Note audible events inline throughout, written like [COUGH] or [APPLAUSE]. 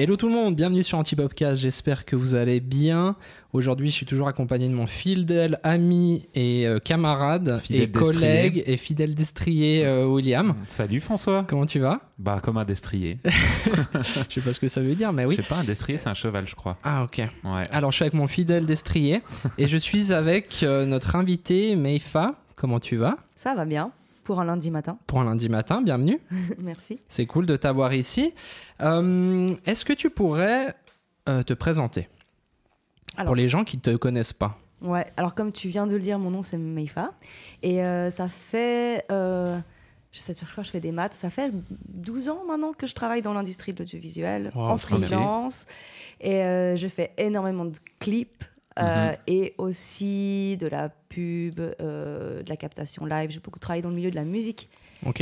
Hello tout le monde, bienvenue sur Antipopcast, j'espère que vous allez bien. Aujourd'hui, je suis toujours accompagné de mon fidèle ami et euh, camarade Fidèle et collègue et fidèle destrier euh, William. Salut François. Comment tu vas? Bah comme un destrier. [LAUGHS] Je sais pas ce que ça veut dire, mais oui. Je sais pas, un destrier c'est un cheval je crois. Ah ok. Ouais. Alors je suis avec mon fidèle destrier et je suis avec euh, notre invité Meifa. Comment tu vas? Ça va bien pour un lundi matin. Pour un lundi matin, bienvenue. [LAUGHS] Merci. C'est cool de t'avoir ici. Euh, Est-ce que tu pourrais euh, te présenter Alors, pour les gens qui te connaissent pas? Ouais, alors comme tu viens de le dire, mon nom c'est Meifa. Et euh, ça fait. je sais sur quoi je fais des maths. Ça fait 12 ans maintenant que je travaille dans l'industrie de l'audiovisuel, Wow, en freelance. Et je fais énormément de clips. Euh, Mhm. Et aussi de la pub, euh, de la captation live. J'ai beaucoup travaillé dans le milieu de la musique.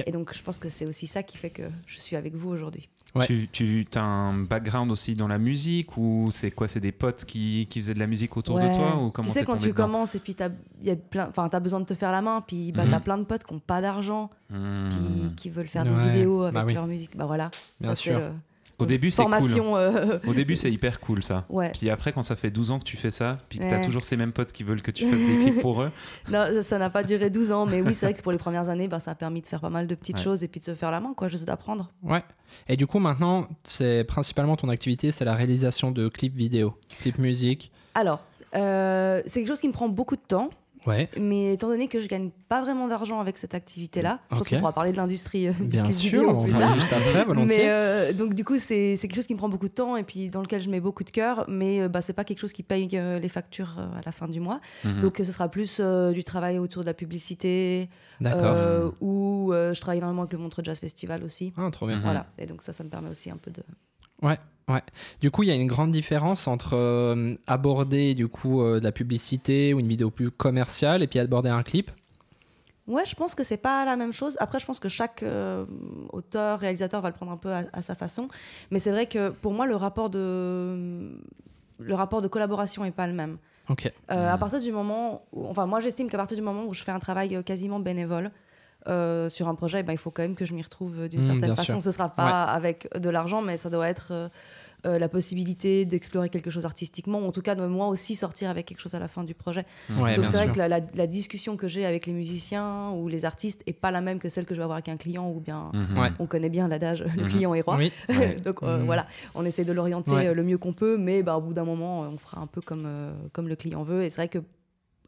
Et donc, je pense que c'est aussi ça qui fait que je suis avec vous aujourd'hui. Ouais. Tu, tu as un background aussi dans la musique ou c'est quoi? C'est des potes qui, qui faisaient de la musique autour de toi ou comment tu sais, quand tu commences et puis t'as y a plein, enfin, t'as besoin de te faire la main, puis bah, Mhm. t'as plein de potes qui n'ont pas d'argent, Hmm. puis qui veulent faire Ouais, des vidéos avec bah oui. leur musique. Bah voilà. Bien ça, sûr. Au début c'est cool. euh, Au début c'est hyper cool ça. ouais. Puis après quand ça fait 12 ans que tu fais ça, puis que t'as Ouais. toujours ces mêmes potes qui veulent que tu fasses des clips pour eux. [LAUGHS] Non, ça- ça n'a pas duré 12 ans, mais oui, c'est vrai que pour les premières années, bah, ça a permis de faire pas mal de petites Ouais. choses et puis de se faire la main, quoi, juste d'apprendre. Ouais. Et du coup, maintenant, c'est principalement ton activité, c'est la réalisation de clips vidéo, clips musique. Alors, euh, c'est quelque chose qui me prend beaucoup de temps, Ouais. mais étant donné que je gagne pas vraiment d'argent avec cette activité-là, je pense qu'on pourra parler de l'industrie euh, Bien sûr, on plus tard. juste après, volontiers. Mais euh, donc du coup, c'est quelque chose qui me prend beaucoup de temps et puis dans lequel je mets beaucoup de cœur, mais euh, bah, c'est pas quelque chose qui paye euh, les factures à la fin du mois. Mhm. Donc ce sera plus du travail autour de la publicité, D'accord. ou je travaille énormément avec le Montreux Jazz Festival aussi. Ah, trop bien. Mhm. Voilà, et donc ça, ça me permet aussi un peu de... Ouais. Ouais. Du coup, il y a une grande différence entre euh, aborder du coup euh, de la publicité ou une vidéo plus commerciale et puis aborder un clip. Ouais, je pense que c'est pas la même chose. Après, je pense que chaque euh, auteur, réalisateur va le prendre un peu à, à sa façon. Mais c'est vrai que pour moi, le rapport de, le rapport de collaboration est pas le même. Ok. Euh, À Mhm. partir du moment où, enfin, moi j'estime qu'à partir du moment où je fais un travail quasiment bénévole euh, sur un projet, ben, il faut quand même que je m'y retrouve d'une Mhm, certaine façon. sûr. Ce sera pas avec de l'argent, mais ça doit être euh, euh, la possibilité d'explorer quelque chose artistiquement, ou en tout cas de moi aussi sortir avec quelque chose à la fin du projet. Ouais, Donc c'est vrai sûr. que la, la- la discussion que j'ai avec les musiciens ou les artistes est pas la même que celle que je vais avoir avec un client, ou bien Mhm. Ouais. on connaît bien l'adage le Mhm. client est roi. Oui. [LAUGHS] Donc euh, Mhm. voilà, on essaie de l'orienter Ouais. le mieux qu'on peut, mais bah, au bout d'un moment, on fera un peu comme, euh, comme le client veut. Et c'est vrai que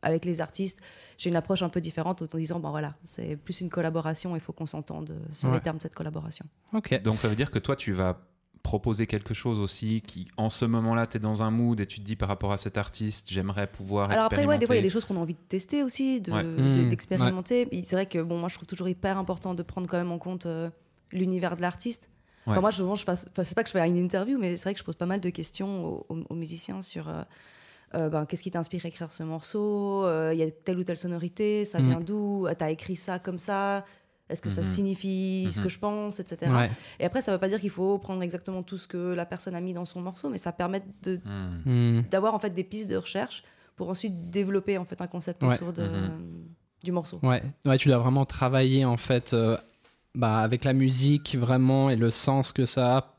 avec les artistes, j'ai une approche un peu différente en disant, bah voilà, c'est plus une collaboration, il faut qu'on s'entende sur Ouais. les termes de cette collaboration. Ok. Donc ça veut dire que toi, tu vas proposer quelque chose aussi qui, en ce moment-là, tu es dans un mood et tu te dis par rapport à cet artiste, j'aimerais pouvoir Alors après, ouais, des fois, il y a des choses qu'on a envie de tester aussi, de- Ouais. de- Mhm. d'expérimenter. Et C'est vrai que bon, moi, je trouve toujours hyper important de prendre quand même en compte euh, l'univers de l'artiste. Enfin, moi, souvent, je fasse, enfin, c'est pas que je fais une interview, mais c'est vrai que je pose pas mal de questions aux, aux- aux musiciens sur euh, euh, ben, qu'est-ce qui t'inspire à écrire ce morceau? Euh, Il y a telle ou telle sonorité, ça Mhm. vient d'où? Euh, T'as écrit ça comme ça? Est-ce que ça Mhm. signifie ce Mhm. que je pense, etc. Ouais. Et après, ça veut pas dire qu'il faut prendre exactement tout ce que la personne a mis dans son morceau, mais ça permet de Hmm. Hmm. d'avoir en fait des pistes de recherche pour ensuite développer en fait un concept Ouais. autour de, Mhm. du morceau. Ouais. ouais, tu dois vraiment travailler en fait euh, bah, avec la musique vraiment et le sens que ça a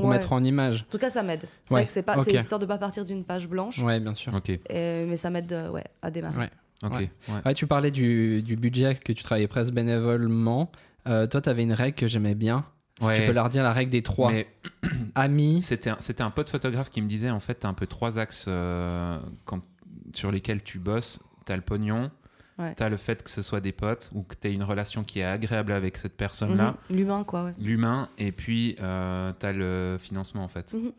pour Ouais. mettre en image. En tout cas, ça m'aide. C'est Ouais, vrai que c'est pas, ok. c'est histoire de pas partir d'une page blanche, Ouais, bien sûr. Ok, euh, mais ça m'aide euh, ouais, à démarrer. Ouais. ok. Ouais. ouais. Ouais, tu parlais du, du budget que tu travaillais presque bénévolement. Euh, toi, tu avais une règle que j'aimais bien. Si Ouais. tu peux leur dire la règle des trois. Mais [CLEARS THROAT] Amis. c'était un, c'était un pote photographe qui me disait en fait, tu as un peu trois axes euh, quand- sur lesquels tu bosses. Tu as le pognon, Ouais. tu as le fait que ce soit des potes ou que tu aies une relation qui est agréable avec cette personne-là, Mhm. L'humain, quoi. Ouais. l'humain, et puis tu as le financement en fait. Mhm.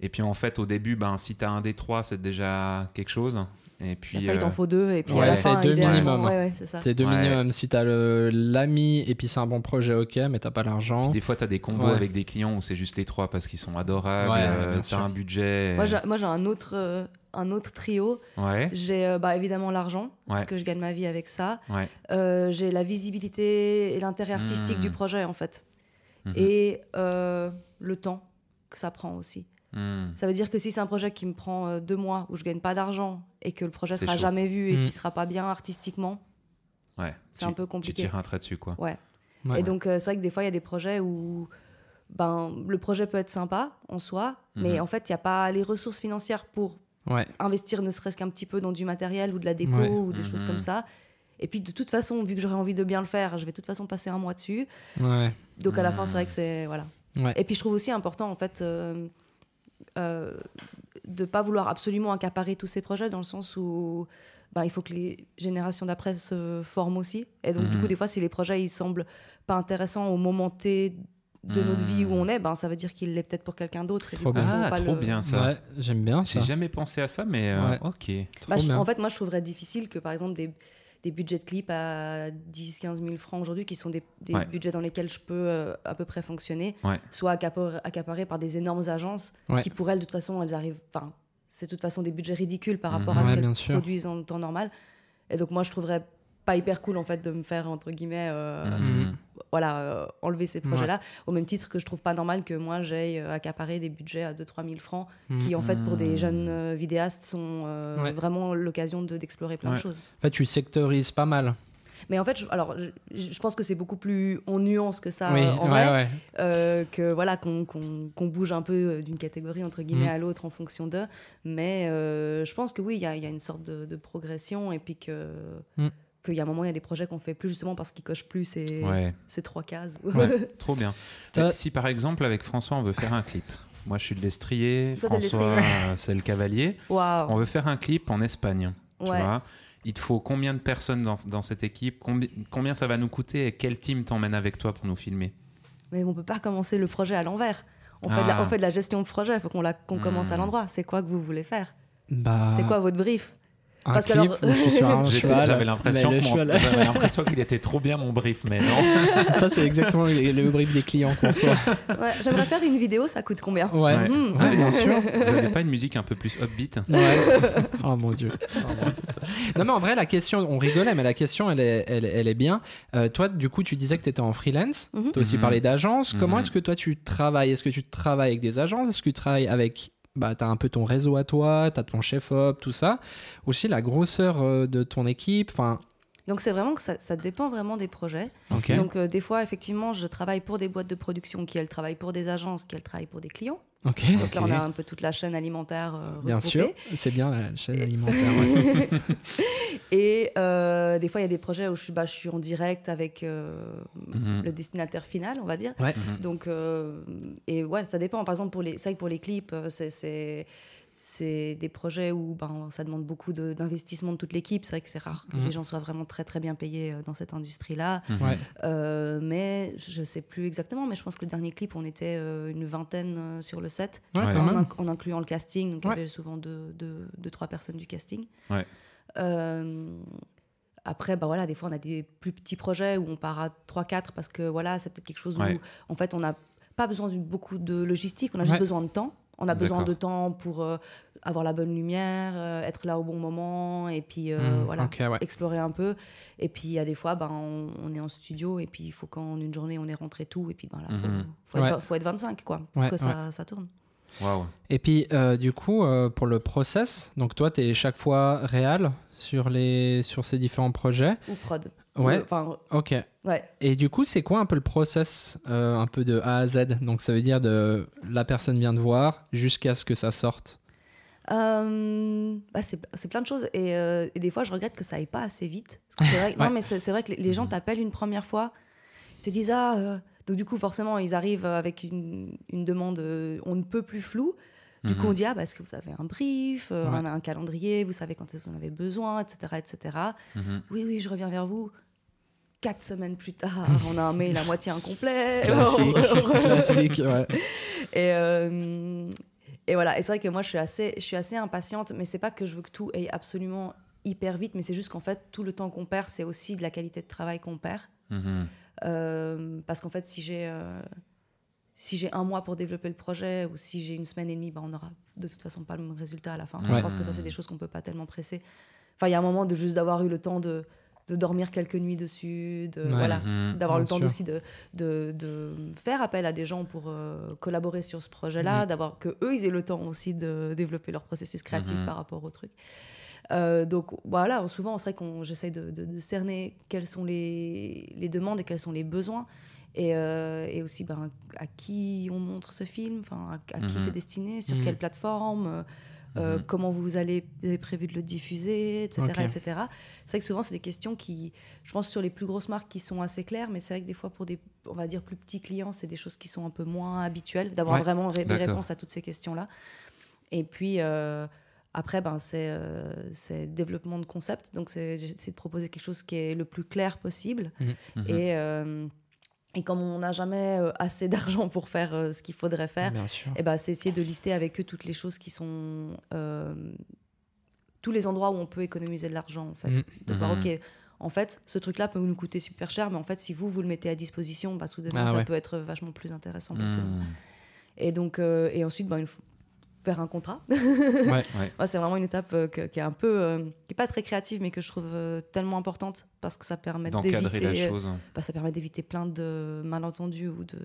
Et puis en fait, au début, ben, si tu as un des trois, c'est déjà quelque chose. Et puis, Après, il euh, t'en faut deux, et puis ouais, à la c'est fin, deux minimum. Ouais, ouais, c'est ça. C'est deux Ouais. minimum. Si t'as le- l'ami et puis c'est un bon projet, ok, mais t'as pas l'argent. puis des fois, tu as des combos Ouais. avec des clients où c'est juste les trois parce qu'ils sont adorables, Ouais, euh, bien tu sûr. as un budget. Moi, j'ai, moi, j'ai un autre, euh, un autre trio. Ouais, J'ai euh, bah, évidemment l'argent, parce que je gagne ma vie avec ça. ouais. Euh, j'ai la visibilité et l'intérêt artistique Mhm. du projet, en fait. Mhm. Et euh, le temps que ça prend aussi. Hmm. Ça veut dire que si c'est un projet qui me prend euh, deux mois, où je gagne pas d'argent, et que le projet sera chaud. jamais vu et Mm. qui sera pas bien artistiquement, Ouais. c'est Tu- un peu Tu compliqué. tires un trait dessus, quoi. Ouais. Ouais. Et donc, euh, c'est vrai que des fois, il y a des projets où ben, le projet peut être sympa en soi, mais Mhm. en fait, il n'y a pas les ressources financières pour Ouais. investir ne serait-ce qu'un petit peu dans du matériel ou de la déco Ouais. ou des choses Mhm. comme ça. Et puis de toute façon, vu que j'aurais envie de bien le faire, je vais de toute façon passer un mois dessus. Ouais. Donc à la fin, Mhm. c'est vrai que c'est voilà. Et puis je trouve aussi important en fait euh, euh, de pas vouloir absolument accaparer tous ces projets dans le sens où ben, il faut que les générations d'après se forment aussi. Et donc du Mhm. coup, des fois, si les projets ils semblent pas intéressants au moment T de notre vie où Mhm. on est, ben ça veut dire qu'il l'est peut-être pour quelqu'un d'autre. Trop bien. Ah, pas trop le- bien ça. Ouais, j'aime bien J'ai ça. jamais pensé à ça, mais euh, Ouais. ok. Bah, je- en fait, moi, je trouverais difficile que, par exemple, des, des budgets de clips à 10-15 000 francs aujourd'hui, qui sont des, des Ouais. budgets dans lesquels je peux euh, à peu près fonctionner, Ouais. soient accapar- accaparés par des énormes agences Ouais. qui, pour elles, de toute façon, elles arrivent. Enfin, c'est de toute façon des budgets ridicules par Mhm. rapport à ce qu'elles produisent en temps normal. Et donc, moi, je trouverais pas hyper cool, en fait, de me faire, entre guillemets, euh, Mhm. Voilà, euh, enlever ces Ouais. projets-là, au même titre que je trouve pas normal que moi, j'aille euh, accaparer des budgets à 2-3 000 francs qui en fait pour des Mhm. jeunes euh, vidéastes sont Ouais. vraiment l'occasion de- d'explorer plein de choses. En fait, tu sectorises pas mal. Mais en fait, je, alors je, je pense que c'est beaucoup plus en nuance que ça oui, euh, en ouais, vrai, ouais. euh, que voilà qu'on bouge un peu d'une catégorie entre guillemets Mhm. à l'autre en fonction d'eux. Mais euh, je pense que oui, il y, a il y a une sorte de, de progression et puis que Mhm. Qu'il y a un moment il y a des projets qu'on fait plus justement parce qu'ils cochent plus ces, Ouais, ces trois cases. Ouais. [LAUGHS] trop bien. Si par exemple avec François on veut faire un clip, moi je suis le destrier, Toi, François euh, c'est le cavalier, Waouh. on veut faire un clip en Espagne. Tu Ouais. vois il te faut combien de personnes dans, dans cette équipe? Combi- Combien ça va nous coûter Et quel team t'emmène avec toi pour nous filmer? Mais on peut pas commencer le projet à l'envers. On, fait de la, Ah. on fait de la gestion de projet, il faut qu'on la- qu'on commence à l'endroit. C'est quoi que vous voulez faire? Bah, C'est quoi votre brief? Un Parce que clip alors- où je suis sur un [LAUGHS] cheval. J'avais l'impression qu'il était trop bien mon brief, mais non. Ça, c'est exactement le, le brief des clients qu'on. [LAUGHS] Ouais, J'aimerais faire une vidéo, ça coûte combien? Ouais, Ouais. Ouais, bien sûr. [LAUGHS] Vous avez pas une musique un peu plus upbeat? Ouais. Oh mon dieu. Oh, mon Dieu. Non mais en vrai la question, on rigolait mais la question elle est, elle, elle est bien. Euh, toi du coup tu disais que tu étais en freelance, Mhm. tu as aussi Mhm. parlé d'agence. Comment Mhm. est-ce que toi tu travailles? Est-ce que tu travailles avec des agences? Est-ce que tu travailles avec... Bah, tu as un peu ton réseau à toi, tu as ton chef-op, tout ça. Aussi la grosseur euh, de ton équipe. Enfin, Donc c'est vraiment que ça, ça dépend vraiment des projets. Donc euh, des fois, effectivement, je travaille pour des boîtes de production qui, elles, travaillent pour des agences qui, elles, travaillent pour des clients. Donc là, on a un peu toute la chaîne alimentaire euh, Bien sûr, c'est bien la chaîne alimentaire. [LAUGHS] ouais. Et euh, des fois, il y a des projets où je suis, bah, je suis en direct avec euh, Mhm. le destinataire final, on va dire. Ouais. Mhm. Donc, euh, et ouais, ça dépend. Par exemple, pour les, c'est vrai que pour les clips, c'est, c'est, des projets où ben, ça demande beaucoup d'investissement de toute l'équipe. C'est vrai que c'est rare que Mhm. les gens soient vraiment très très bien payés euh, dans cette industrie-là. Mhm. Ouais. Euh, mais je sais plus exactement, mais je pense que le dernier clip, on était euh, une vingtaine sur le set, Ouais, en, même. inc- en incluant le casting. Donc il Ouais. y avait souvent deux, deux, deux, trois personnes du casting. Ouais. Euh, après, bah voilà, des fois, on a des plus petits projets où on part à 3-4 parce que voilà, c'est peut-être quelque chose Ouais. où, en fait, on n'a pas besoin de beaucoup de logistique, on a juste Ouais. besoin de temps. On a besoin de temps pour euh, avoir la bonne lumière, euh, être là au bon moment et puis euh, Mhm, voilà, ouais. explorer un peu. Et puis il y a des fois, ben, on, on est en studio et puis il faut qu'en une journée on ait rentré tout et puis ben, là, faut, Mhm. faut, Ouais. être, faut être 25 quoi, pour Ouais, que ça, ça tourne. Et puis, euh, du coup, euh, pour le process, donc toi, tu es chaque fois réel sur, les, sur ces différents projets. Ou prod. Ouais. Enfin, Ok. ouais. Et du coup, c'est quoi un peu le process, euh, un peu de A à Z? Donc, ça veut dire de la personne vient de voir jusqu'à ce que ça sorte. Euh, bah c'est plein de choses et, euh, et des fois je regrette que ça aille pas assez vite. Parce que c'est vrai, [LAUGHS] Ouais. Non mais c'est vrai que les, les gens t'appellent une première fois, ils te disent ah donc du coup forcément ils arrivent avec une, une demande on ne peut plus floue. Du coup Mhm. on dit ah bah est-ce que vous avez un brief, euh, Ouais. on a un calendrier, vous savez quand vous en avez besoin, etc etc. Mhm. Oui oui je reviens vers vous. Quatre semaines plus tard, on a un mail à moitié incomplet. [LAUGHS] Classique. [LAUGHS] Classique, ouais. Et, euh, et voilà, et c'est vrai que moi je suis assez, je suis assez impatiente, mais c'est pas que je veux que tout aille absolument hyper vite, mais c'est juste qu'en fait tout le temps qu'on perd, c'est aussi de la qualité de travail qu'on perd. Mhm. Euh, parce qu'en fait, si j'ai euh, si j'ai un mois pour développer le projet ou si j'ai une semaine et demie, bah, on aura de toute façon pas le même résultat à la fin. Ouais. Je pense que ça, c'est des choses qu'on peut pas tellement presser. Enfin, il y a un moment de juste d'avoir eu le temps de, de dormir quelques nuits dessus, de, Ouais. voilà, Mhm. d'avoir le temps sûr. aussi de, de, de faire appel à des gens pour euh, collaborer sur ce projet-là, d'avoir que eux ils aient le temps aussi de développer leur processus créatif Mhm. par rapport au truc. Euh, donc voilà, souvent c'est vrai qu'on j'essaye de, de- de cerner quelles sont les, les demandes et quels sont les besoins. Et, euh, et aussi ben, à qui on montre ce film, enfin, à, à qui Mhm. c'est destiné, sur quelle plateforme, euh, Mhm. comment vous allez vous avez prévu de le diffuser, etc. Etc. C'est vrai que souvent, c'est des questions qui, je pense, sur les plus grosses marques qui sont assez claires, mais c'est vrai que des fois, pour des, on va dire, plus petits clients, c'est des choses qui sont un peu moins habituelles, d'avoir Ouais. vraiment des réponses à toutes ces questions-là. Et puis, euh, après, ben, c'est euh, c'est développement de concept. Donc, c'est de proposer quelque chose qui est le plus clair possible. Mhm. Et, euh, et comme on n'a jamais euh, assez [LAUGHS] d'argent pour faire euh, ce qu'il faudrait faire, sûr. eh ben, c'est essayer de lister avec eux toutes les choses qui sont. euh, tous les endroits où on peut économiser de l'argent, en fait. Mhm. De voir, Mhm. OK, en fait, ce truc-là peut nous coûter super cher, mais en fait, si vous, vous le mettez à disposition, bah, soudainement, Ah ça ouais. peut être vachement plus intéressant pour tout le monde. Mhm. Et donc, euh, et ensuite, ben, il faire un contrat. [LAUGHS] Ouais. [LAUGHS] C'est vraiment une étape euh, que- qui est un peu, euh, qui est pas très créative, mais que je trouve euh, tellement importante parce que ça permet d'éviter, la chose. bah, ça permet d'éviter plein de malentendus ou de,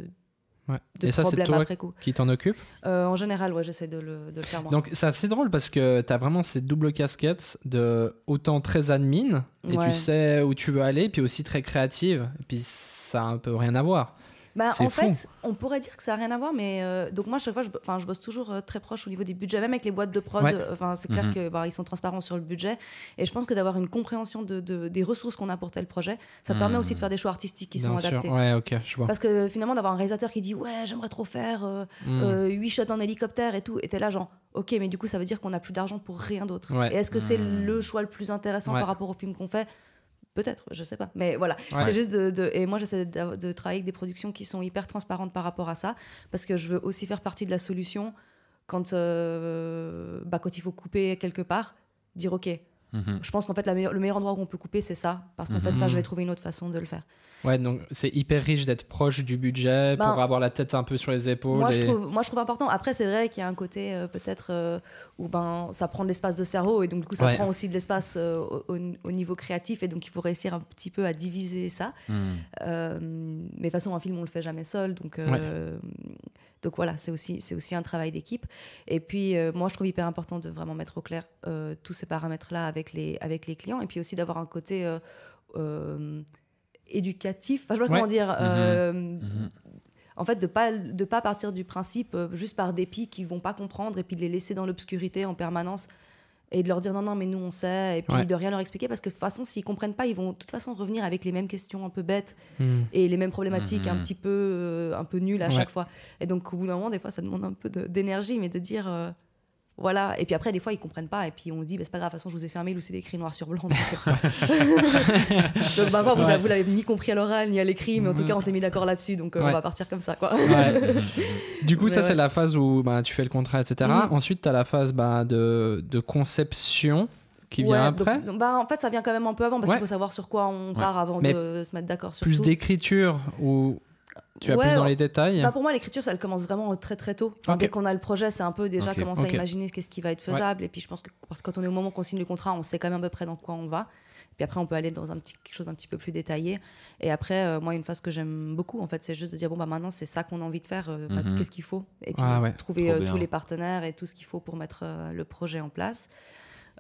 Ouais. de Et ça, c'est problèmes toi après coup. qui t'en occupe. Euh, en général, ouais, j'essaie de le, de le faire moi. Donc c'est assez drôle parce que tu as vraiment cette double casquette de autant très admin et Ouais. tu sais où tu veux aller, puis aussi très créative, et puis ça a un peu rien à voir. Bah, en fou. fait, on pourrait dire que ça n'a rien à voir, mais euh, donc moi, chaque fois, je, je bosse toujours euh, très proche au niveau des budgets, même avec les boîtes de prod. Ouais. euh, Enfin, c'est clair Mhm. que bah, ils sont transparents sur le budget, et je pense que d'avoir une compréhension de, de- des ressources qu'on a pour tel projet, ça permet aussi de faire des choix artistiques qui Bien sont sûr. adaptés. Ouais, ok, je vois. Parce que finalement, d'avoir un réalisateur qui dit ouais, j'aimerais trop faire euh, Hmm. euh, huit shots en hélicoptère et tout, et t'es là genre ok, mais du coup, ça veut dire qu'on n'a plus d'argent pour rien d'autre. Ouais. Et est-ce que c'est Hmm. le choix le plus intéressant par rapport au film qu'on fait? Peut-être, je sais pas. Mais voilà, Ouais. c'est juste de, de- Et moi, j'essaie de, de travailler avec des productions qui sont hyper transparentes par rapport à ça, parce que je veux aussi faire partie de la solution quand, euh, bah, quand il faut couper quelque part, dire ok, Mhm. je pense qu'en fait, la meilleure- le meilleur endroit où on peut couper, c'est ça, parce qu'en fait, Mhm. ça, je vais trouver une autre façon de le faire. Ouais, donc c'est hyper riche d'être proche du budget Ben, pour avoir la tête un peu sur les épaules. Moi, je trouve, moi, je trouve important. Après, c'est vrai qu'il y a un côté euh, peut-être euh, où ben, ça prend de l'espace de cerveau et donc du coup, ça Ouais. prend aussi de l'espace euh, au, au- au niveau créatif et donc il faut réussir un petit peu à diviser ça. Mhm. Euh, mais de toute façon, un film, on le fait jamais seul, donc. euh, Donc voilà, c'est aussi, c'est aussi un travail d'équipe. Et puis, euh, moi, je trouve hyper important de vraiment mettre au clair euh, tous ces paramètres-là avec les, avec les clients. Et puis aussi d'avoir un côté euh, éducatif. Enfin, je sais pas Ouais. comment dire. Mhm. en fait, de pas de pas partir du principe juste par dépit qu'ils vont pas comprendre et puis de les laisser dans l'obscurité en permanence et de leur dire non non mais nous on sait et puis Ouais. de rien leur expliquer parce que de toute façon s'ils comprennent pas ils vont de toute façon revenir avec les mêmes questions un peu bêtes Hmm. et les mêmes problématiques un Mhm. petit peu euh, un peu nulles à Ouais. chaque fois et donc au bout d'un moment des fois ça demande un peu d'énergie mais de dire euh, voilà et puis après des fois ils comprennent pas et puis on dit bah, c'est pas grave de toute façon je vous ai fait un mail où c'est écrit noir sur blanc donc, [LAUGHS] bah, vous, Ouais. vous l'avez ni compris à l'oral ni à l'écrit mais en tout Mhm. cas on s'est mis d'accord là-dessus donc euh, Ouais. on va partir comme ça quoi Ouais. [LAUGHS] Du coup, Mais ça, c'est la phase où bah, tu fais le contrat, etc. Mhm. Ensuite, tu as la phase bah, de, de conception qui vient après. donc, bah, en fait, ça vient quand même un peu avant parce Ouais. qu'il faut savoir sur quoi on Ouais. part avant Mais de se mettre d'accord sur plus d'écriture où tu vas Ouais, plus dans les détails. Bah, pour moi, l'écriture, ça elle commence vraiment très très tôt. Enfin. Dès qu'on a le projet, c'est un peu déjà Ok. commencer à imaginer qu'est-ce qui va être faisable. Et puis je pense que parce que quand on est au moment qu'on signe le contrat, on sait quand même à peu près dans quoi on va. Puis après, on peut aller dans un petit, quelque chose un petit peu plus détaillé. Et après, euh, moi, une phase que j'aime beaucoup, en fait, c'est juste de dire bon, bah maintenant, c'est ça qu'on a envie de faire. euh, bah, Mhm. Qu'est-ce qu'il faut? Et puis Ah ouais, trouver euh, tous les partenaires et tout ce qu'il faut pour mettre euh, le projet en place.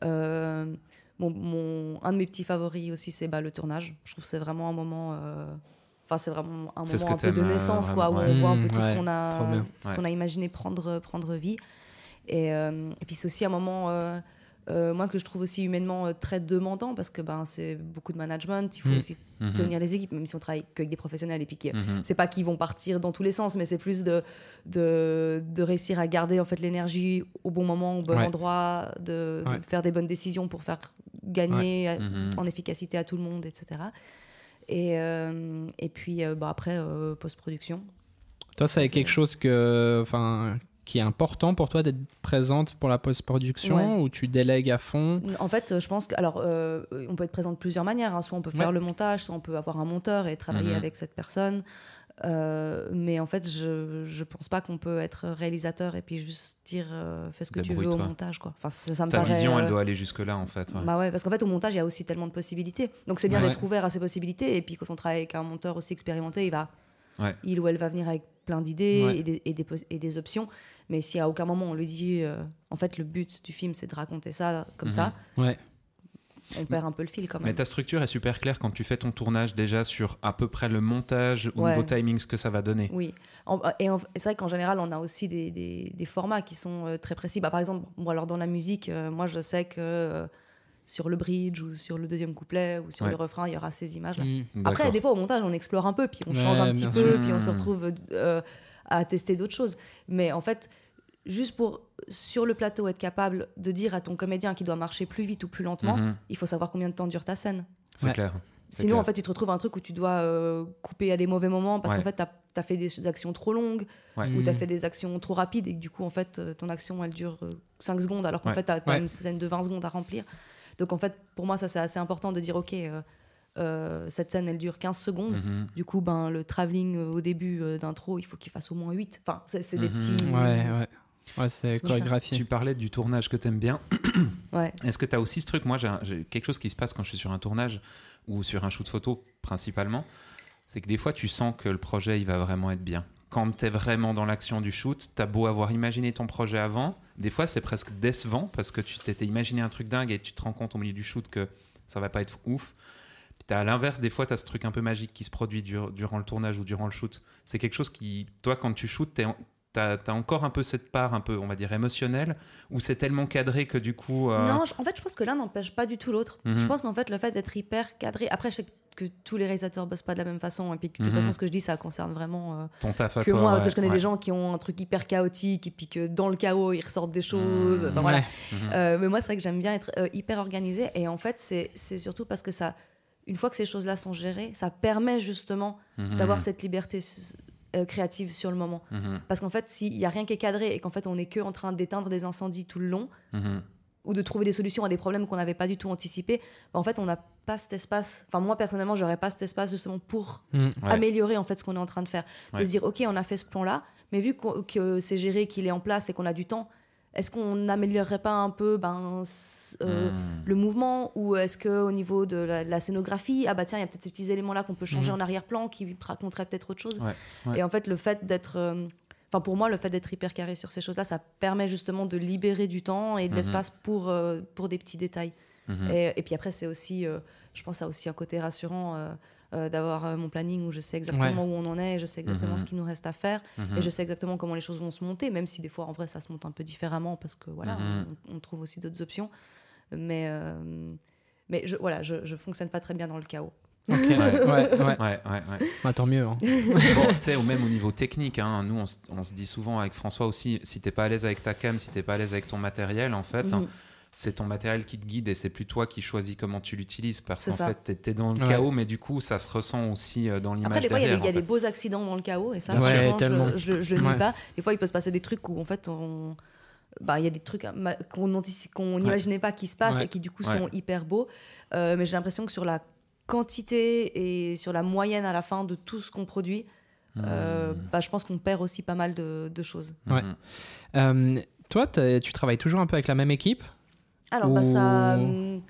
Mon, mon- un de mes petits favoris aussi, c'est bah, le tournage. Je trouve que c'est vraiment un moment. Enfin, c'est vraiment un moment un peu de t'aimes, euh, naissance, quoi, où on voit un ouais. peu tout Mmh, ce qu'on a, ce Ouais. qu'on a imaginé prendre, prendre vie. Et, euh, et puis c'est aussi un moment, euh, euh, moi, que je trouve aussi humainement euh, très demandant, parce que ben, c'est beaucoup de management, il faut Mm. aussi Mhm. tenir les équipes, même si on travaille qu'avec des professionnels, et puis Mhm. c'est pas qu'ils vont partir dans tous les sens, mais c'est plus de, de, de réussir à garder en fait l'énergie au bon moment, au bon Ouais. endroit, de, faire des bonnes décisions pour faire gagner Mhm. en efficacité à tout le monde, etc. Et, euh, et puis euh, bah, après, euh, post-production. Toi, c'est C'est- quelque chose que, enfin, qui est important pour toi d'être présente pour la post-production Ouais. ou tu délègues à fond? En fait, je pense que alors euh, on peut être présent de plusieurs manières. hein. Soit on peut faire Ouais. le montage, soit on peut avoir un monteur et travailler Mhm. avec cette personne. Euh, mais en fait, je je pense pas qu'on peut être réalisateur et puis juste dire euh, fais ce que tu veux au montage quoi. Enfin ça, ça me Ta paraît. vision, elle euh, doit aller jusque-là, en fait. ouais. Bah ouais, parce qu'en fait au montage il y a aussi tellement de possibilités. Donc c'est bien Ouais. d'être ouvert à ces possibilités et puis quand on travaille avec un monteur aussi expérimenté, il va Ouais. il ou elle va venir avec plein d'idées Ouais. et, des, et, des, pos- et des options. Mais si à aucun moment on lui dit euh, en fait le but du film c'est de raconter ça comme Mhm. ça, Ouais. On perd un peu le fil quand même. Mais ta structure est super claire quand tu fais ton tournage déjà sur à peu près le montage ou Ouais. niveau timing, ce que ça va donner. Oui, En- et c'est vrai qu'en général, on a aussi des, des- des formats qui sont euh, très précis. Bah, par exemple, bon, alors dans la musique, euh, moi je sais que euh, sur le bridge ou sur le deuxième couplet ou sur Ouais. le refrain, il y aura ces images-là. Mm. Après, des fois au montage, on explore un peu, puis on Ouais, change un petit peu, sûr. puis on se Hmm. retrouve euh, à tester d'autres choses. Mais en fait, juste pour sur le plateau être capable de dire à ton comédien qui doit marcher plus vite ou plus lentement, Mhm. il faut savoir combien de temps dure ta scène. C'est Ouais. clair. Sinon, clair. en fait, tu te retrouves un truc où tu dois euh, couper à des mauvais moments parce Ouais. qu'en fait, tu as, fait des actions trop longues Ouais. ou tu as Mm. fait des actions trop rapides et que du coup, en fait, euh, ton action, elle dure 5 secondes alors qu'en Ouais. fait, tu as, Ouais. une scène de 20 secondes à remplir. Donc, en fait, pour moi, ça, c'est assez important de dire, OK, euh, euh, cette scène, elle dure 15 secondes. Mhm. Du coup, ben, le travelling euh, au début euh, d'intro, il faut qu'il fasse au moins 8. Enfin, c'est des Mhm. petits... Ouais, ouais. Ouais, c'est chorégraphié. Tu parlais du tournage que t'aimes bien. [COUGHS] Ouais. Est-ce que tu as aussi ce truc? Moi, j'ai quelque chose qui se passe quand je suis sur un tournage ou sur un shoot photo principalement. C'est que des fois, tu sens que le projet, il va vraiment être bien. Quand tu es vraiment dans l'action du shoot, tu as beau avoir imaginé ton projet avant, des fois, c'est presque décevant parce que tu t'étais imaginé un truc dingue et tu te rends compte au milieu du shoot que ça va pas être ouf. Puis t'as à l'inverse, des fois, tu as ce truc un peu magique qui se produit dur- durant le tournage ou durant le shoot. C'est quelque chose qui, toi, quand tu shootes, t'es t'as as encore un peu cette part un peu, on va dire, émotionnelle, où c'est tellement cadré que du coup... euh, Non, je- en fait, je pense que l'un n'empêche pas du tout l'autre. Mhm. Je pense qu'en fait, le fait d'être hyper cadré. Après, je sais que tous les réalisateurs bossent pas de la même façon. Et puis, de toute Mhm. façon, ce que je dis, ça concerne vraiment euh, ton taf à que toi, moi. Parce que je connais ouais. des gens qui ont un truc hyper chaotique et puis que dans le chaos, ils ressortent des choses. Mhm. Enfin, voilà. Euh, mais moi, c'est vrai que j'aime bien être euh, hyper organisée. Et en fait, c'est surtout parce que ça, une fois que ces choses-là sont gérées, ça permet justement d'avoir cette liberté euh, créative sur le moment. Mhm. Parce qu'en fait, s'il n'y a rien qui est cadré et qu'en fait, on est que en train d'éteindre des incendies tout le long, Mhm. ou de trouver des solutions à des problèmes qu'on n'avait pas du tout anticipés, bah, en fait, on n'a pas cet espace. Enfin, moi, personnellement, j'aurais pas cet espace justement pour Mm. Ouais. améliorer en fait ce qu'on est en train de faire. De Ouais. se dire, OK, on a fait ce plan-là, mais vu que c'est géré, qu'il est en place et qu'on a du temps, est-ce qu'on n'améliorerait pas un peu ben, euh, Mhm. le mouvement ou est-ce que au niveau de la, de la scénographie, ah bah tiens, il y a peut-être ces petits éléments-là qu'on peut changer Mhm. en arrière-plan qui raconteraient peut-être autre chose. Ouais, ouais. Et en fait, le fait d'être... euh, Enfin, pour moi, le fait d'être hyper carré sur ces choses-là, ça permet justement de libérer du temps et de Mhm. l'espace pour, euh, pour des petits détails. Et, et puis après, c'est aussi, je pense, a aussi un côté rassurant euh, d'avoir euh, mon planning où je sais exactement où on en est, je sais exactement Mhm. ce qu'il nous reste à faire Mhm. et je sais exactement comment les choses vont se monter, même si des fois, en vrai, ça se monte un peu différemment parce que voilà, Mhm. on, on trouve aussi d'autres options. Mais, euh, mais je, voilà, je, je fonctionne pas très bien dans le chaos. Ok, ouais, ouais, ouais. Ouais, ouais, ouais. Bah, tant mieux. hein. [LAUGHS] bon, tu sais, ou même au niveau technique, hein, nous, on, se- dit souvent avec François aussi, si t'es pas à l'aise avec ta cam, si t'es pas à l'aise avec ton matériel, en fait, Mhm. C'est ton matériel qui te guide et c'est plus toi qui choisis comment tu l'utilises parce qu'en fait, t'es- t'es dans le Ouais. chaos, mais du coup, ça se ressent aussi euh, dans l'image Après, des fois, il y a, des, y a beaux accidents dans le chaos, et ça, Ouais, franchement, je, je, je le Ouais. pas. Des fois, il peut se passer des trucs où, en fait, on... bah, il y a des trucs qu'on qu'on n'imaginait pas qui se passent Ouais. et qui, du coup, Ouais. sont hyper beaux. Euh, mais j'ai l'impression que sur la quantité et sur la moyenne à la fin de tout ce qu'on produit, euh, Mhm. bah, je pense qu'on perd aussi pas mal de, de choses. Ouais. Euh, toi, tu travailles toujours un peu avec la même équipe? Alors, bah, ça, hum,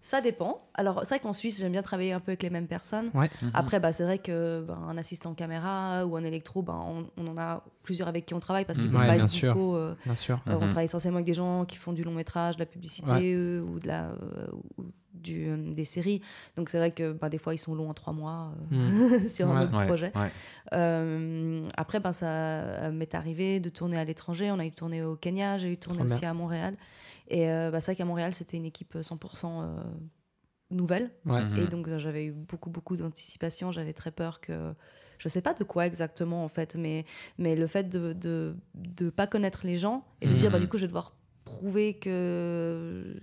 ça dépend. Alors, c'est vrai qu'en Suisse, j'aime bien travailler un peu avec les mêmes personnes. Ouais. Mhm. Après, bah, c'est vrai que ben, un assistant caméra ou un électro, ben, on, on en a plusieurs avec qui on travaille parce qu'ils Mhm. peuvent Ouais, pas bien être sûr. dispo. euh, Bien sûr. euh, on Mhm. travaille essentiellement avec des gens qui font du long métrage, de la publicité Ouais. euh, ou, de la, euh, ou du, euh, des séries. Donc c'est vrai que ben, des fois, ils sont longs en trois mois euh, [LAUGHS] sur un Ouais. autre Ouais, projet. ouais. Euh, après, ben, ça m'est arrivé de tourner à l'étranger. On a eu tourné au Kenya, j'ai eu tourné Trop aussi à Montréal. Et euh, bah, c'est vrai qu'à Montréal, c'était une équipe 100% euh, nouvelle. Ouais. Mhm. Et donc, euh, j'avais eu beaucoup, beaucoup d'anticipation. J'avais très peur que. Je sais pas de quoi exactement, en fait, mais, mais le fait de ne de, de pas connaître les gens et de dire, Mhm. bah, du coup, je vais devoir prouver que.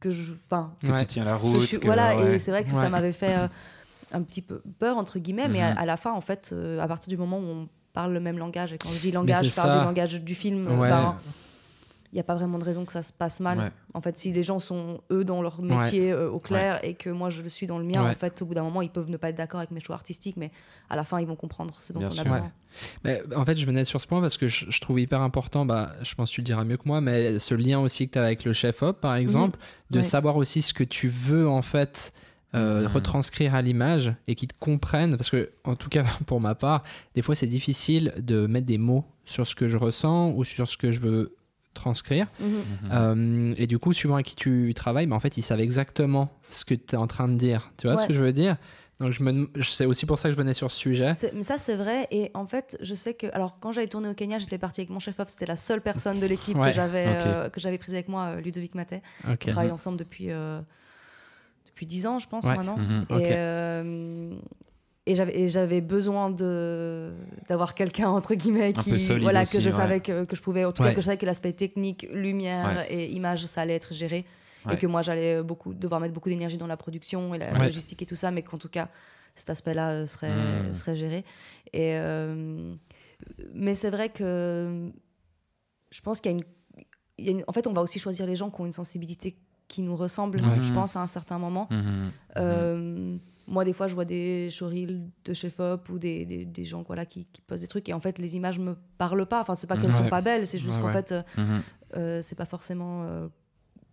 que je. Enfin, Que Ouais. tu tiens la route. je suis- que- voilà, ouais. et c'est vrai que Ouais. ça m'avait fait euh, [LAUGHS] un petit peu peur, entre guillemets, mais à, Mhm. à la fin, en fait, euh, à partir du moment où on parle le même langage, et quand je dis langage, je parle ça. du langage du film, euh, Ouais. ben, il n'y a pas vraiment de raison que ça se passe mal. Ouais. En fait, si les gens sont eux dans leur métier euh, au clair et que moi je le suis dans le mien, Ouais. en fait, au bout d'un moment, ils peuvent ne pas être d'accord avec mes choix artistiques, mais à la fin, ils vont comprendre ce dont Bien on a sûr. besoin. Mais, en fait, je venais sur ce point parce que je, je trouve hyper important, bah, je pense que tu le diras mieux que moi, mais ce lien aussi que tu as avec le chef-op, par exemple, de Ouais. savoir aussi ce que tu veux, en fait, euh, Mhm. retranscrire à l'image et qu'ils te comprennent. Parce que, en tout cas, [LAUGHS] pour ma part, des fois, c'est difficile de mettre des mots sur ce que je ressens ou sur ce que je veux transcrire. Mhm. Mhm. Euh, et du coup, suivant à qui tu travailles, bah, en fait, ils savent exactement ce que tu es en train de dire. Tu vois ce que je veux dire? Donc, je me, c'est aussi pour ça que je venais sur ce sujet. C'est- mais ça, c'est vrai. Et en fait, je sais que. Alors, quand j'avais tourné au Kenya, j'étais partie avec mon chef-op. C'était la seule personne de l'équipe Ouais, que j'avais euh, que j'avais prise avec moi, euh, Ludovic Matet. Ok. On travaille ensemble depuis, euh, depuis 10 ans, je pense, Ouais. maintenant. Mhm. Et, euh, et j'avais besoin de d'avoir quelqu'un entre guillemets qui voilà aussi, que je ouais. savais que, que je pouvais. En tout Ouais. cas que je savais que l'aspect technique lumière et image ça allait être géré. Et que moi j'allais beaucoup devoir mettre beaucoup d'énergie dans la production et la logistique et tout ça mais qu'en tout cas cet aspect-là euh, serait Mm. serait géré. Et euh, mais c'est vrai que je pense qu'il y a une il y a une- en fait on va aussi choisir les gens qui ont une sensibilité qui nous ressemble je pense à un certain moment. Mhm. euh, moi, des fois, je vois des showreels de chef-op ou des, des, des gens voilà, qui, qui posent des trucs et en fait, les images me parlent pas. Enfin, c'est pas qu'elles Ouais. sont pas belles, c'est juste Ouais, qu'en ouais. fait, euh, euh, c'est pas forcément euh,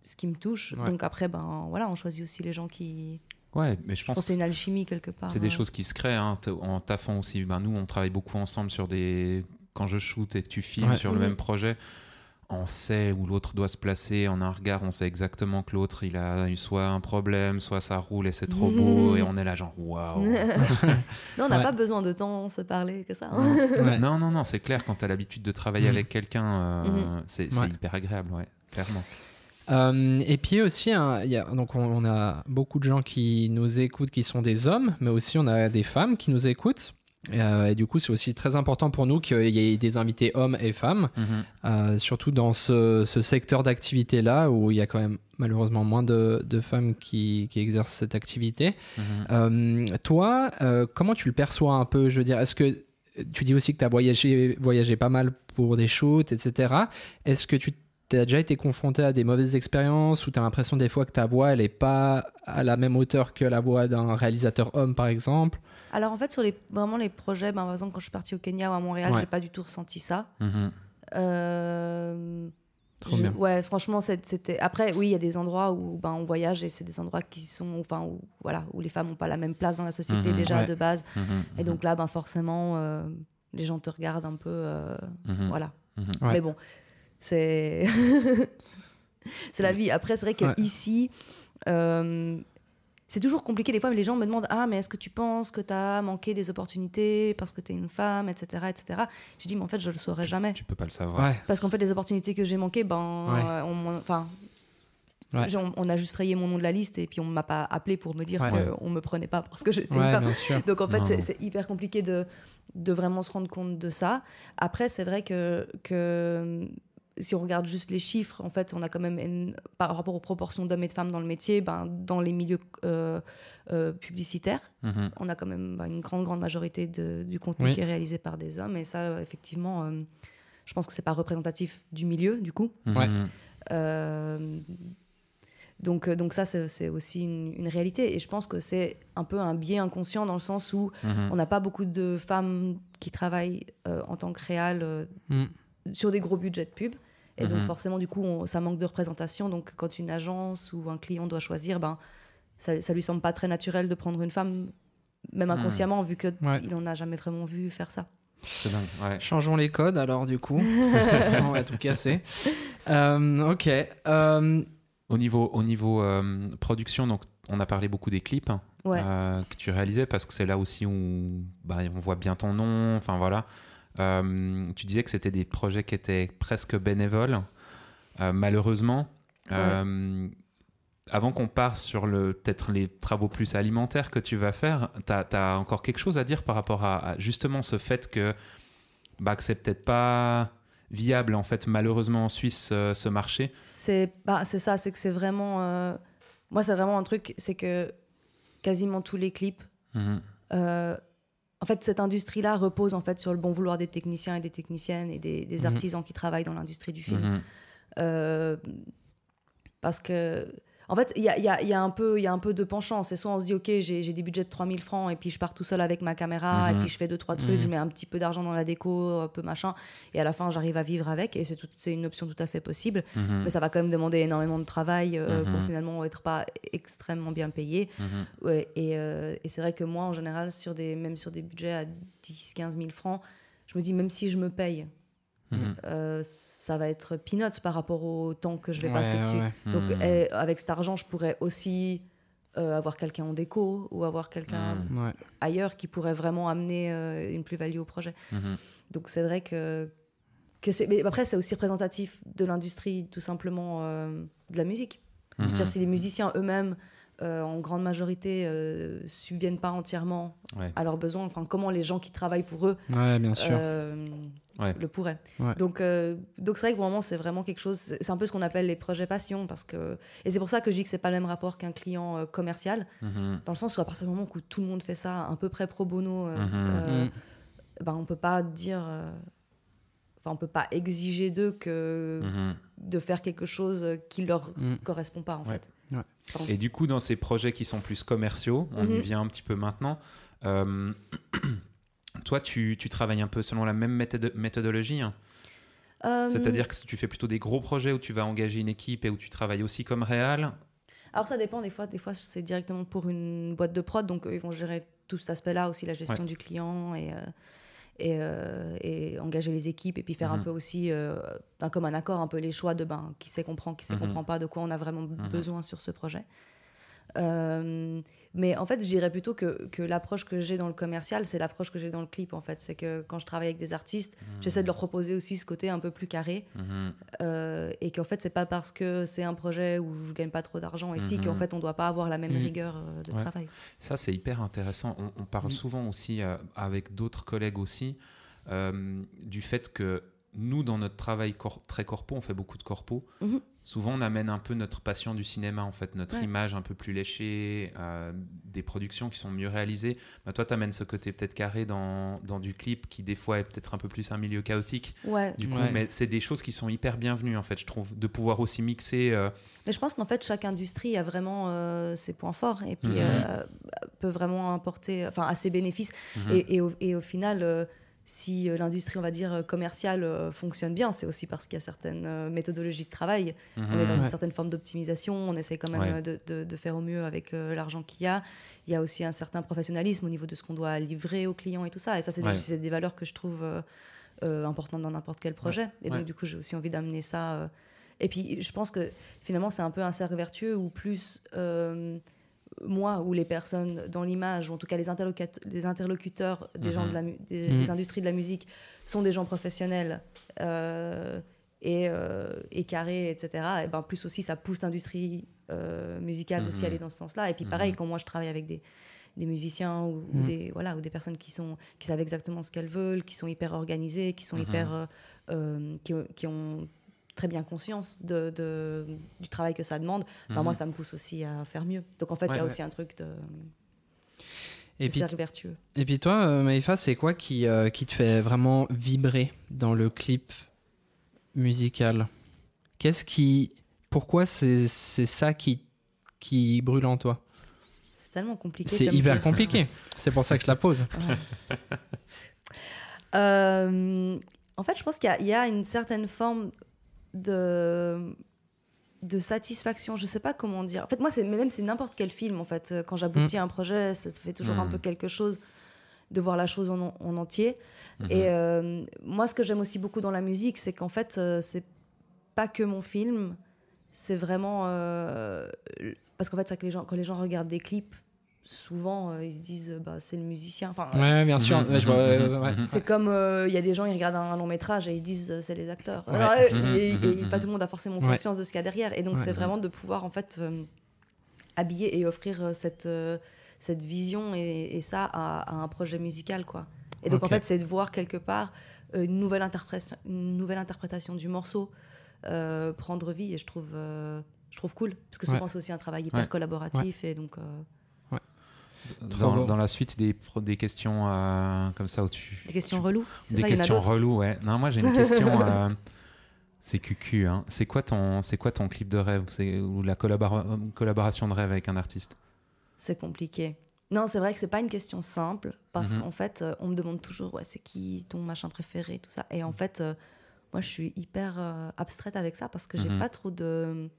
ce qui me touche. Donc après, ben voilà, on choisit aussi les gens qui. Ouais, mais je pense que c'est une alchimie quelque part. c'est des euh. choses qui se créent hein, en taffant aussi. Ben, nous, on travaille beaucoup ensemble sur des. Quand je shoot et que tu filmes sur le même projet, on sait où l'autre doit se placer. En un regard, on sait exactement que l'autre, il a eu soit un problème, soit ça roule et c'est trop beau. et on est là, genre, waouh. [LAUGHS] non, [LAUGHS] on n'a Ouais. pas besoin de temps se parler que ça. hein. Ouais. Non, non, non, c'est clair, quand tu as l'habitude de travailler Mhm. avec quelqu'un, euh, Mhm. c'est Ouais. hyper agréable, ouais, clairement. Euh, et puis aussi, hein, il y a, donc on, on a beaucoup de gens qui nous écoutent qui sont des hommes, mais aussi on a des femmes qui nous écoutent. Et, euh, et du coup, c'est aussi très important pour nous qu'il y ait des invités hommes et femmes, Mhm. euh, surtout dans ce, ce secteur d'activité-là où il y a quand même malheureusement moins de, de femmes qui, qui exercent cette activité. Mhm. Euh, toi, comment tu le perçois un peu? Je veux dire, est-ce que tu dis aussi que tu as voyagé, voyagé pas mal pour des shoots, etc. Est-ce que tu as déjà été confronté à des mauvaises expériences ou tu as l'impression des fois que ta voix, elle n'est pas à la même hauteur que la voix d'un réalisateur homme, par exemple? Alors en fait, sur les, vraiment les projets, ben, par exemple, quand je suis partie au Kenya ou à Montréal, Ouais. j'ai pas du tout ressenti ça. Mhm. Euh, Trop je- bien. Ouais, franchement, c'était. Après, oui, il y a des endroits où ben, on voyage et c'est des endroits qui sont, enfin, où, voilà, où les femmes n'ont pas la même place dans la société Mhm, déjà ouais. de base. Mhm. Et donc là, ben forcément, euh, les gens te regardent un peu, euh, voilà. Ouais. Mais bon, c'est [LAUGHS] c'est la vie. Après, c'est vrai que Ouais. ici. euh, c'est toujours compliqué des fois, mais les gens me demandent Ah, mais est-ce que tu penses que tu as manqué des opportunités parce que tu es une femme, etc. etc. Je dis Mais en fait, je le saurais jamais. Tu peux pas le savoir. Ouais, Parce qu'en fait, les opportunités que j'ai manquées, ben, Ouais. euh, on, enfin, Ouais. on, on a juste rayé mon nom de la liste et puis on m'a pas appelé pour me dire Ouais. qu'on me prenait pas parce que j'étais une femme. Donc en fait, c'est hyper compliqué de, de vraiment se rendre compte de ça. Après, c'est vrai que, que si on regarde juste les chiffres, en fait, on a quand même, une- par rapport aux proportions d'hommes et de femmes dans le métier, ben, dans les milieux euh, euh, publicitaires, Mhm. on a quand même ben, une grande, grande majorité de- du contenu Oui. qui est réalisé par des hommes. Et ça, effectivement, euh, je pense que c'est pas représentatif du milieu, du coup. Ouais. Mhm. Euh, donc, donc ça, c'est aussi une, une réalité. Et je pense que c'est un peu un biais inconscient dans le sens où Mhm. on n'a pas beaucoup de femmes qui travaillent euh, en tant que réal euh, Mm. Sur des gros budgets de pub. Et donc Mhm. forcément, du coup, on- ça manque de représentation. Donc quand une agence ou un client doit choisir, ben, ça, ça lui semble pas très naturel de prendre une femme, même Mhm. inconsciemment, vu qu'il Ouais. n'en a jamais vraiment vu faire ça. C'est dingue, ouais. Changeons les codes alors du coup. [LAUGHS] [LAUGHS] on va tout casser. Euh, ok. Euh, Au niveau, au niveau euh, production, donc on a parlé beaucoup des clips hein, Ouais. euh, que tu réalisais parce que c'est là aussi où bah, on voit bien ton nom. Enfin voilà. Euh, tu disais que c'était des projets qui étaient presque bénévoles. Euh, malheureusement, euh, avant qu'on parte sur le peut-être les travaux plus alimentaires que tu vas faire, tu as, encore quelque chose à dire par rapport à, à justement ce fait que, bah, que c'est peut-être pas viable en fait malheureusement en Suisse euh, ce marché? C'est bah, ça, c'est que c'est vraiment. euh, Moi, c'est vraiment un truc, c'est que quasiment tous les clips. Euh, En fait, cette industrie-là repose en fait sur le bon vouloir des techniciens et des techniciennes et des, des Mhm. artisans qui travaillent dans l'industrie du film. Mhm. Euh, parce que, en fait, il y a, il y a- il y a un peu- il y a un peu de penchant. C'est soit on se dit, OK, j'ai des budgets de 3000 francs et puis je pars tout seul avec ma caméra et Mhm. puis je fais deux, trois trucs, Mhm. je mets un petit peu d'argent dans la déco, un peu machin, et à la fin, j'arrive à vivre avec. Et c'est une option tout à fait possible. Mhm. Mais ça va quand même demander énormément de travail euh, pour finalement être pas extrêmement bien payé. Ouais, et euh, et c'est vrai que moi, en général, sur des, même sur des budgets à 10, 15 000 francs, je me dis, même si je me paye Mhm. euh, ça va être peanuts par rapport au temps que je vais Ouais, passer dessus. ouais. Donc, Mhm. eh, avec cet argent, je pourrais aussi euh, avoir quelqu'un en déco ou avoir quelqu'un Mhm. Ouais. ailleurs qui pourrait vraiment amener euh, une plus-value au projet. Donc, c'est vrai que, que c'est. Mais après, c'est aussi représentatif de l'industrie, tout simplement, euh, de la musique. Je veux Mhm. dire, si les musiciens eux-mêmes, euh, en grande majorité, euh, subviennent pas entièrement Ouais. à leurs besoins, enfin, comment les gens qui travaillent pour eux Ouais, bien sûr. euh, Ouais. le pourraient. Ouais. Donc, euh, donc c'est vrai que pour le moment, c'est vraiment quelque chose. C'est un peu ce qu'on appelle les projets passion, parce que et c'est pour ça que je dis que c'est pas le même rapport qu'un client euh, commercial, Mhm. dans le sens où à partir du moment où tout le monde fait ça à peu près pro bono, euh, Mhm. euh, Mm. ben on peut pas dire. euh, Enfin, on peut pas exiger d'eux que de faire quelque chose qui leur Mm. correspond pas en Ouais. fait. Et du coup, dans ces projets qui sont plus commerciaux, on y vient un petit peu maintenant. [CLEARS THROAT] euh, toi, tu, tu travailles un peu selon la même méthode- méthodologie. hein Euh, C'est-à-dire que tu fais plutôt des gros projets où tu vas engager une équipe et où tu travailles aussi comme réal? Alors ça dépend, des fois, des fois c'est directement pour une boîte de prod, donc eux, ils vont gérer tout cet aspect-là, aussi la gestion Ouais. du client et, euh, et, euh, et engager les équipes, et puis faire un Mhm. peu aussi, euh, d'un commun accord, un peu les choix de ben, qui sait comprend, qui sait Mhm. comprend pas, de quoi on a vraiment Mhm. besoin sur ce projet. Euh, mais en fait, je dirais plutôt que, que l'approche que j'ai dans le commercial, c'est l'approche que j'ai dans le clip, en fait. C'est que quand je travaille avec des artistes, j'essaie de leur proposer aussi ce côté un peu plus carré. Mhm. Euh, et qu'en fait c'est pas parce que c'est un projet où je gagne pas trop d'argent ici Mhm. qu'en fait on doit pas avoir la même Mhm. rigueur euh, de Ouais. travail. Ça, c'est hyper intéressant. On, on parle souvent aussi euh, avec d'autres collègues aussi euh, du fait que nous, dans notre travail cor- très corpo, on fait beaucoup de corpo. Mhm. Souvent, on amène un peu notre passion du cinéma, en fait, notre Ouais. image un peu plus léchée, euh, des productions qui sont mieux réalisées. Bah, toi, tu amènes ce côté peut-être carré dans, dans du clip qui, des fois, est peut-être un peu plus un milieu chaotique. Ouais. Du coup, Ouais. mais c'est des choses qui sont hyper bienvenues, en fait, je trouve, de pouvoir aussi mixer. euh, Mais je pense qu'en fait chaque industrie a vraiment euh, ses points forts et puis Mhm. euh, peut vraiment apporter enfin à ses bénéfices mhm. et, et au, et au final euh, si euh, l'industrie on va dire euh, commerciale euh, fonctionne bien c'est aussi parce qu'il y a certaines euh, méthodologies de travail on est dans Mhm. une certaine forme d'optimisation, on essaie quand même Ouais. de, de- de faire au mieux avec euh, l'argent qu'il y a. Il y a aussi un certain professionnalisme au niveau de ce qu'on doit livrer aux clients et tout ça. Et ça, c'est Ouais. des, valeurs que je trouve euh, euh, importantes dans n'importe quel projet. Et donc, Ouais. du coup, j'ai aussi envie d'amener ça. euh. Et puis, je pense que finalement, c'est un peu un cercle vertueux où plus euh, moi ou les personnes dans l'image, ou en tout cas les, interlocut- les interlocuteurs des gens Mhm. de la mu- des, Mhm. des industries de la musique sont des gens professionnels. euh, et, euh, et carré, etc. Et ben plus aussi, ça pousse l'industrie euh, musicale aussi Mhm. à aller dans ce sens-là. Et puis pareil, Mhm. quand moi je travaille avec des, des musiciens ou, ou Mhm. des, voilà, ou des personnes qui, sont, qui savent exactement ce qu'elles veulent, qui sont hyper organisées, qui sont Mhm. hyper... qui ont très bien conscience de, de- du travail que ça demande, ben Mhm. moi ça me pousse aussi à faire mieux. Donc en fait, il y a ouais. aussi un truc de, Et puis, vertueux. et puis toi, euh, Maïfa, c'est quoi qui, euh, qui te fait vraiment vibrer dans le clip musical? Qu'est-ce qui. Pourquoi c'est ça qui, qui brûle en toi? C'est tellement compliqué. C'est hyper question. compliqué. C'est pour ça que je la pose. [LAUGHS] Ouais. Euh, en fait, je pense qu'il y, a une certaine forme de de satisfaction. Je sais pas comment dire. En fait, moi, c'est mais même c'est n'importe quel film. En fait, quand j'aboutis à un projet, ça fait toujours un Mm. peu quelque chose de voir la chose en, en entier. Mhm. Et euh, moi, ce que j'aime aussi beaucoup dans la musique, c'est qu'en fait, euh, c'est pas que mon film. C'est vraiment euh, parce qu'en fait, c'est que les gens, quand les gens regardent des clips, souvent euh, ils se disent, euh, bah, c'est le musicien. Enfin, Ouais, bien sûr. Mhm, mhm, ouais. mhm. c'est comme euh, il y a des gens, ils regardent un long métrage et ils se disent c'est les acteurs. Ouais. Alors, Mhm, et, mhm, et pas mhm. tout le monde a forcément Ouais. conscience de ce qu'il y a derrière. Et donc Ouais. c'est vraiment de pouvoir en fait euh, habiller et offrir cette, euh, cette vision et, et ça à, à un projet musical quoi. Et donc en fait c'est de voir quelque part une nouvelle interprétation, une nouvelle interprétation du morceau euh, prendre vie et je trouve euh, je trouve cool parce que souvent Ouais. c'est aussi un travail hyper Ouais. collaboratif et donc euh, Dans, la suite des, questions euh, comme ça où tu. des questions reloues. Des ça, questions reloues, ouais. Non, moi j'ai une [LAUGHS] question. euh, c'est cucu, hein. C'est quoi, ton, c'est quoi ton clip de rêve Ou la collabora- collaboration de rêve avec un artiste? C'est compliqué. Non, c'est vrai que c'est pas une question simple parce Mhm. qu'en fait, euh, on me demande toujours ouais, c'est qui ton machin préféré, tout ça. Et en fait, euh, moi, je suis hyper euh, abstraite avec ça parce que j'ai Mhm. pas trop de.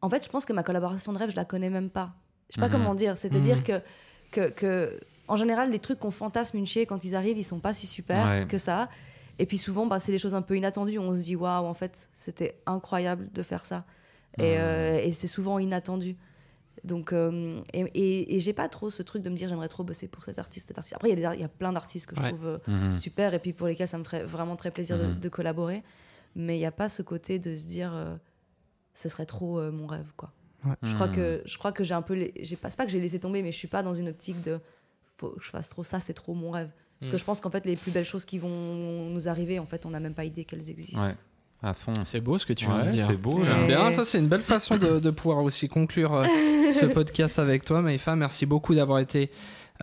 En fait, je pense que ma collaboration de rêve, je la connais même pas. Je sais pas Mhm. comment dire. C'est-à-dire Mhm. que, que, que, en général, les trucs qu'on fantasme une chier quand ils arrivent, ils sont pas si super Ouais. que ça. Et puis souvent, bah, c'est des choses un peu inattendues. On se dit, waouh, en fait, c'était incroyable de faire ça. Et, Mhm. euh, et c'est souvent inattendu. Donc, euh, et, et, et j'ai pas trop ce truc de me dire, j'aimerais trop bosser pour cet artiste, cet artiste. Après, il y, a y plein d'artistes que je Ouais. trouve euh, Mhm. super et puis pour lesquels ça me ferait vraiment très plaisir de- Mhm. de, collaborer. Mais il n'y a pas ce côté de se dire, ce serait trop mon rêve, quoi. Je crois que je crois que j'ai un peu les- j'ai pas c'est pas que j'ai laissé tomber mais je suis pas dans une optique de faut que je fasse trop ça c'est trop mon rêve parce que Mm. je pense qu'en fait les plus belles choses qui vont nous arriver en fait on n'a même pas idée qu'elles existent Ouais, à fond. C'est beau ce que tu viens Ouais, de dire. c'est beau. J'aime bien. Ça, c'est une belle façon de, de pouvoir aussi conclure euh, ce [LAUGHS] podcast avec toi, Maïfa. Merci beaucoup d'avoir été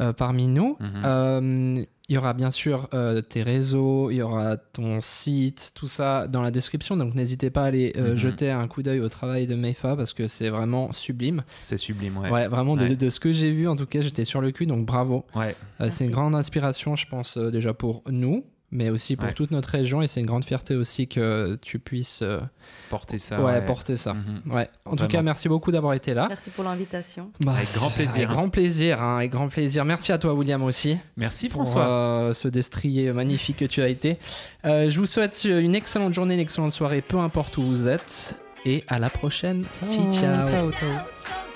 euh, parmi nous. Mhm. Euh, Il y aura bien sûr euh, tes réseaux, il y aura ton site, tout ça dans la description. Donc n'hésitez pas à aller euh, Mhm. jeter un coup d'œil au travail de Maïfa parce que c'est vraiment sublime. C'est sublime, ouais. Ouais, vraiment de, Ouais. de ce que j'ai vu, en tout cas, j'étais sur le cul. Donc bravo. Ouais. Euh, c'est une grande inspiration, je pense, euh, déjà pour nous, mais aussi pour Ouais. toute notre région. Et c'est une grande fierté aussi que tu puisses euh, Porter ça. ouais, porter ça. Mhm. Ouais. En tout cas, merci beaucoup d'avoir été là. merci pour l'invitation Bah, Avec grand plaisir. Avec grand plaisir, hein, avec grand plaisir. Merci à toi, William, aussi, Merci pour François. euh, ce destrier magnifique que tu as été. Euh, je vous souhaite une excellente journée, une excellente soirée, peu importe où vous êtes. Et à la prochaine. Ciao, ciao. ciao ciao